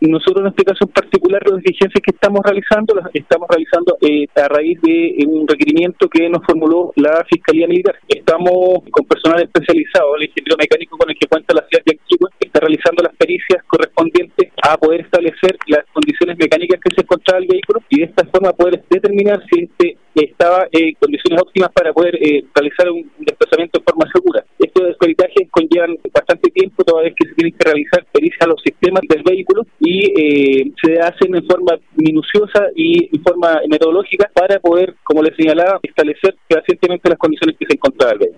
Nosotros en este caso en particular las diligencias que estamos realizando las estamos realizando eh, a raíz de eh, un requerimiento que nos formuló la Fiscalía Militar. Estamos con personal especializado, el ingeniero mecánico con el que cuenta la ciudad de Antigua, está realizando las pericias correspondientes a poder establecer las condiciones mecánicas que se encontraba el vehículo y de esta forma poder determinar si este estaba en condiciones óptimas para poder eh, realizar un desplazamiento de forma segura. Estos peritajes conllevan bastante tiempo, toda vez que se tienen que realizar pericias a los sistemas del vehículo y eh, se hacen en forma minuciosa y en forma metodológica para poder, como les señalaba, establecer fehacientemente las condiciones que se encontraba el vehículo.